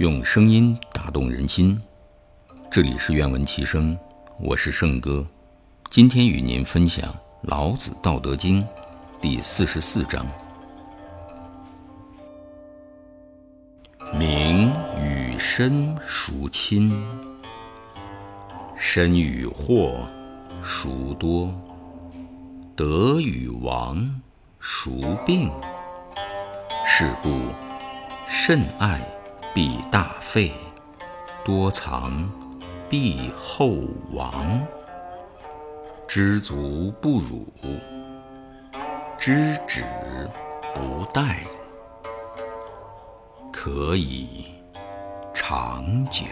用声音打动人心。这里是愿闻其声，我是圣哥。今天与您分享《老子·道德经》第四十四章：名与身孰亲？身与祸孰多？得与亡孰病？是故甚爱必大费，多藏必厚亡。知足不辱，知止不殆，可以长久。